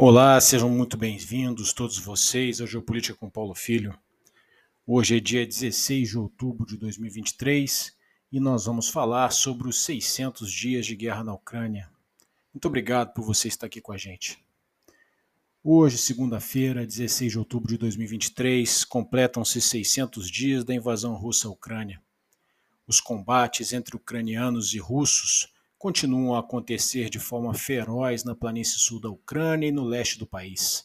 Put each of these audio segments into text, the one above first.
Olá, sejam muito bem-vindos todos vocês ao Geopolítica com Paulo Filho. Hoje é dia 16 de outubro de 2023 e nós vamos falar sobre os 600 dias de guerra na Ucrânia. Muito obrigado por você estar aqui com a gente. Hoje, segunda-feira, 16 de outubro de 2023, completam-se 600 dias da invasão russa à Ucrânia. Os combates entre ucranianos e russos continuam a acontecer de forma feroz na planície sul da Ucrânia e no leste do país.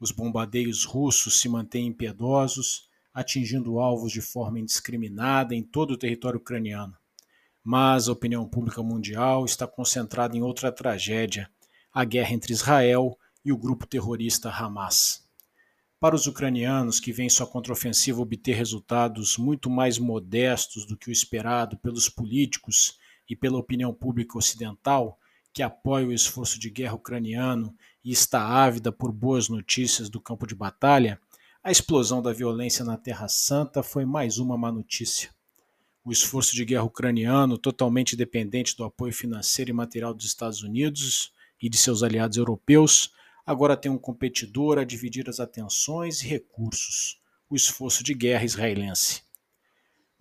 Os bombardeios russos se mantêm impiedosos, atingindo alvos de forma indiscriminada em todo o território ucraniano. Mas a opinião pública mundial está concentrada em outra tragédia, a guerra entre Israel e o grupo terrorista Hamas. Para os ucranianos que veem sua contraofensiva obter resultados muito mais modestos do que o esperado pelos políticos e pela opinião pública ocidental, que apoia o esforço de guerra ucraniano e está ávida por boas notícias do campo de batalha, a explosão da violência na Terra Santa foi mais uma má notícia. O esforço de guerra ucraniano, totalmente dependente do apoio financeiro e material dos Estados Unidos e de seus aliados europeus, agora tem um competidor a dividir as atenções e recursos: o esforço de guerra israelense.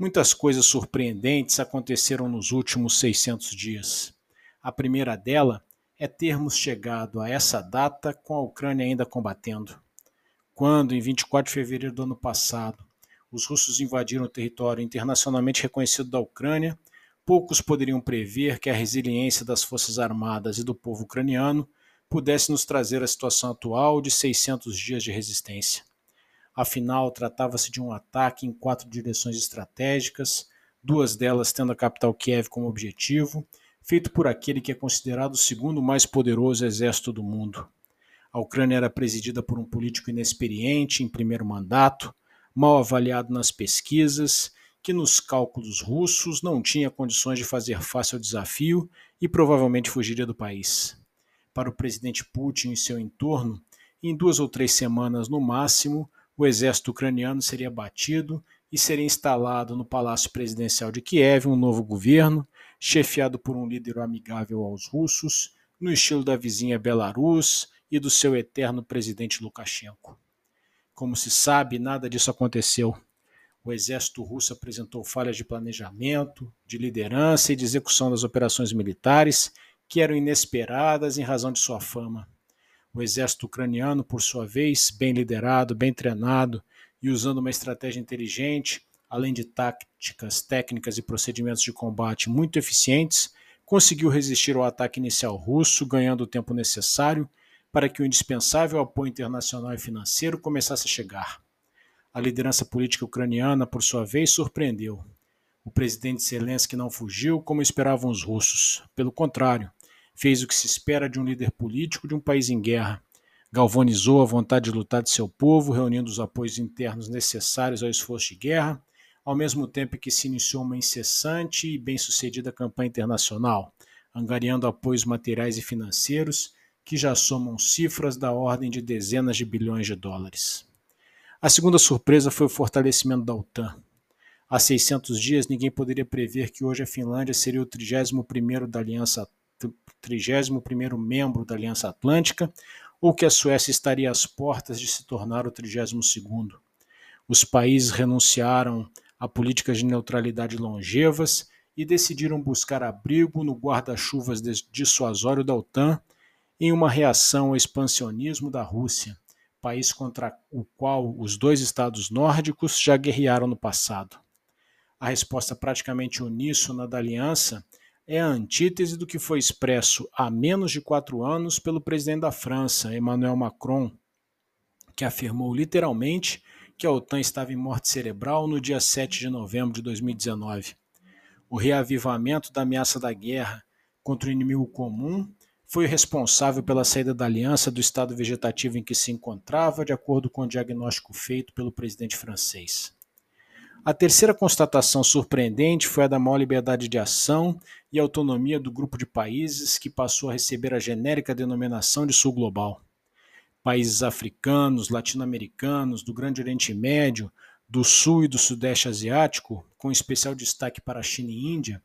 Muitas coisas surpreendentes aconteceram nos últimos 600 dias. A primeira dela é termos chegado a essa data com a Ucrânia ainda combatendo. Quando, em 24 de fevereiro do ano passado, os russos invadiram o território internacionalmente reconhecido da Ucrânia, poucos poderiam prever que a resiliência das Forças Armadas e do povo ucraniano pudesse nos trazer a situação atual de 600 dias de resistência. Afinal, tratava-se de um ataque em quatro direções estratégicas, duas delas tendo a capital Kiev como objetivo, feito por aquele que é considerado o segundo mais poderoso exército do mundo. A Ucrânia era presidida por um político inexperiente em primeiro mandato, mal avaliado nas pesquisas, que nos cálculos russos não tinha condições de fazer face ao desafio e provavelmente fugiria do país. Para o presidente Putin e seu entorno, em duas ou três semanas no máximo, o exército ucraniano seria batido e seria instalado no Palácio Presidencial de Kiev um novo governo, chefiado por um líder amigável aos russos, no estilo da vizinha Belarus e do seu eterno presidente Lukashenko. Como se sabe, nada disso aconteceu. O exército russo apresentou falhas de planejamento, de liderança e de execução das operações militares que eram inesperadas em razão de sua fama. O exército ucraniano, por sua vez, bem liderado, bem treinado e usando uma estratégia inteligente, além de táticas, técnicas e procedimentos de combate muito eficientes, conseguiu resistir ao ataque inicial russo, ganhando o tempo necessário para que o indispensável apoio internacional e financeiro começasse a chegar. A liderança política ucraniana, por sua vez, surpreendeu. O presidente Zelensky não fugiu como esperavam os russos. Pelo contrário, fez o que se espera de um líder político de um país em guerra. Galvanizou a vontade de lutar de seu povo, reunindo os apoios internos necessários ao esforço de guerra, ao mesmo tempo que se iniciou uma incessante e bem-sucedida campanha internacional, angariando apoios materiais e financeiros que já somam cifras da ordem de dezenas de bilhões de dólares. A segunda surpresa foi o fortalecimento da OTAN. Há 600 dias, ninguém poderia prever que hoje a Finlândia seria o 31º da Aliança 31º membro da Aliança Atlântica, ou que a Suécia estaria às portas de se tornar o 32º. Os países renunciaram a políticas de neutralidade longevas e decidiram buscar abrigo no guarda-chuvas dissuasório da OTAN em uma reação ao expansionismo da Rússia, país contra o qual os dois estados nórdicos já guerrearam no passado. A resposta praticamente uníssona da aliança é a antítese do que foi expresso há menos de quatro anos pelo presidente da França, Emmanuel Macron, que afirmou literalmente que a OTAN estava em morte cerebral no dia 7 de novembro de 2019. O reavivamento da ameaça da guerra contra o inimigo comum foi responsável pela saída da aliança do estado vegetativo em que se encontrava, de acordo com o diagnóstico feito pelo presidente francês. A terceira constatação surpreendente foi a da maior liberdade de ação e autonomia do grupo de países que passou a receber a genérica denominação de Sul Global. Países africanos, latino-americanos, do Grande Oriente Médio, do Sul e do Sudeste Asiático, com especial destaque para a China e Índia,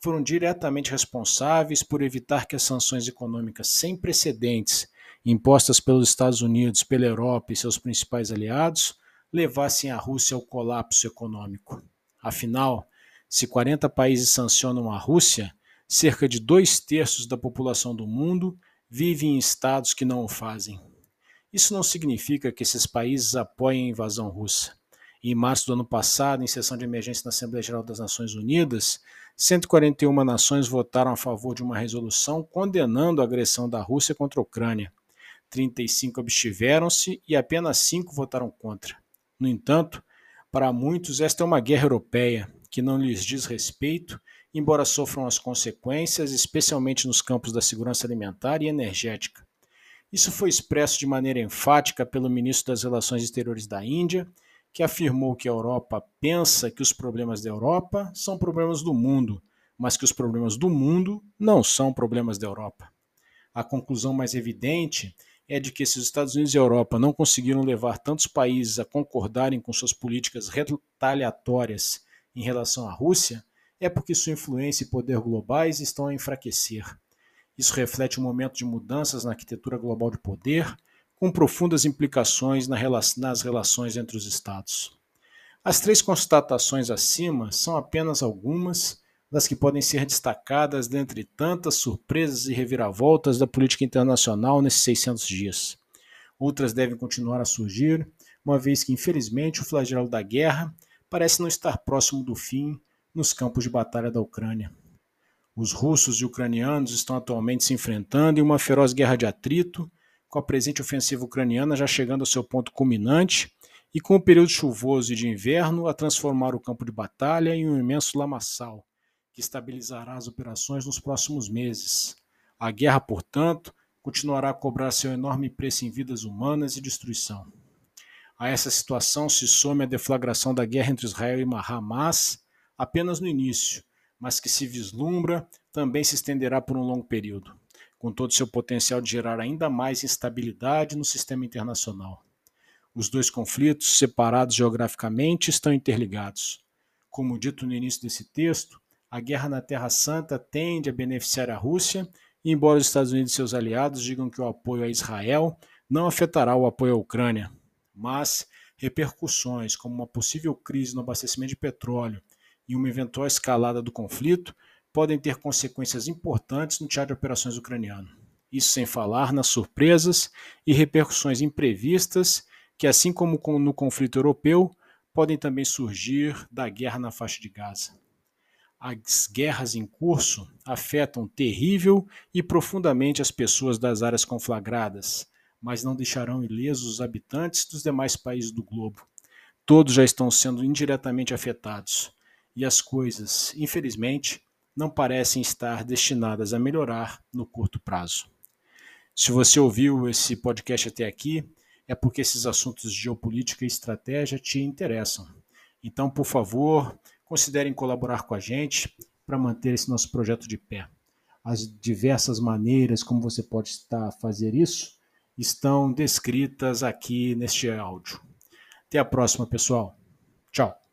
foram diretamente responsáveis por evitar que as sanções econômicas sem precedentes impostas pelos Estados Unidos, pela Europa e seus principais aliados, levassem a Rússia ao colapso econômico. Afinal, se 40 países sancionam a Rússia, cerca de dois terços da população do mundo vive em estados que não o fazem. Isso não significa que esses países apoiem a invasão russa. Em março do ano passado, em sessão de emergência na Assembleia Geral das Nações Unidas, 141 nações votaram a favor de uma resolução condenando a agressão da Rússia contra a Ucrânia. 35 abstiveram-se e apenas 5 votaram contra. No entanto, para muitos, esta é uma guerra europeia que não lhes diz respeito, embora sofram as consequências, especialmente nos campos da segurança alimentar e energética. Isso foi expresso de maneira enfática pelo ministro das Relações Exteriores da Índia, que afirmou que a Europa pensa que os problemas da Europa são problemas do mundo, mas que os problemas do mundo não são problemas da Europa. A conclusão mais evidente é de que se os Estados Unidos e a Europa não conseguiram levar tantos países a concordarem com suas políticas retaliatórias em relação à Rússia, é porque sua influência e poder globais estão a enfraquecer. Isso reflete um momento de mudanças na arquitetura global de poder, com profundas implicações nas relações entre os Estados. As três constatações acima são apenas algumas das que podem ser destacadas dentre tantas surpresas e reviravoltas da política internacional nesses 600 dias. Outras devem continuar a surgir, uma vez que, infelizmente, o flagelo da guerra parece não estar próximo do fim nos campos de batalha da Ucrânia. Os russos e ucranianos estão atualmente se enfrentando em uma feroz guerra de atrito, com a presente ofensiva ucraniana já chegando ao seu ponto culminante e com o período chuvoso e de inverno a transformar o campo de batalha em um imenso lamaçal, que estabilizará as operações nos próximos meses. A guerra, portanto, continuará a cobrar seu enorme preço em vidas humanas e destruição. A essa situação se some a deflagração da guerra entre Israel e Hamas apenas no início, mas que se vislumbra também se estenderá por um longo período, com todo seu potencial de gerar ainda mais instabilidade no sistema internacional. Os dois conflitos, separados geograficamente, estão interligados. Como dito no início desse texto, a guerra na Terra Santa tende a beneficiar a Rússia, embora os Estados Unidos e seus aliados digam que o apoio a Israel não afetará o apoio à Ucrânia, mas repercussões como uma possível crise no abastecimento de petróleo e uma eventual escalada do conflito podem ter consequências importantes no teatro de operações ucraniano. Isso sem falar nas surpresas e repercussões imprevistas que, assim como no conflito europeu, podem também surgir da guerra na faixa de Gaza. As guerras em curso afetam terrível e profundamente as pessoas das áreas conflagradas, mas não deixarão ilesos os habitantes dos demais países do globo. Todos já estão sendo indiretamente afetados e as coisas, infelizmente, não parecem estar destinadas a melhorar no curto prazo. Se você ouviu esse podcast até aqui, é porque esses assuntos de geopolítica e estratégia te interessam. Então, por favor, considerem colaborar com a gente para manter esse nosso projeto de pé. As diversas maneiras como você pode estar a fazer isso estão descritas aqui neste áudio. Até a próxima, pessoal. Tchau.